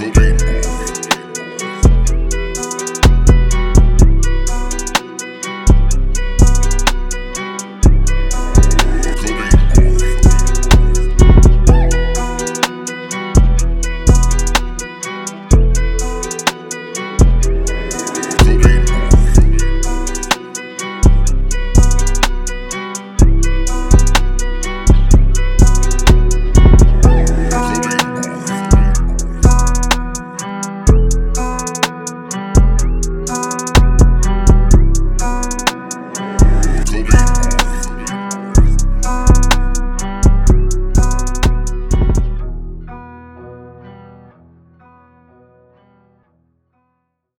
Go baby.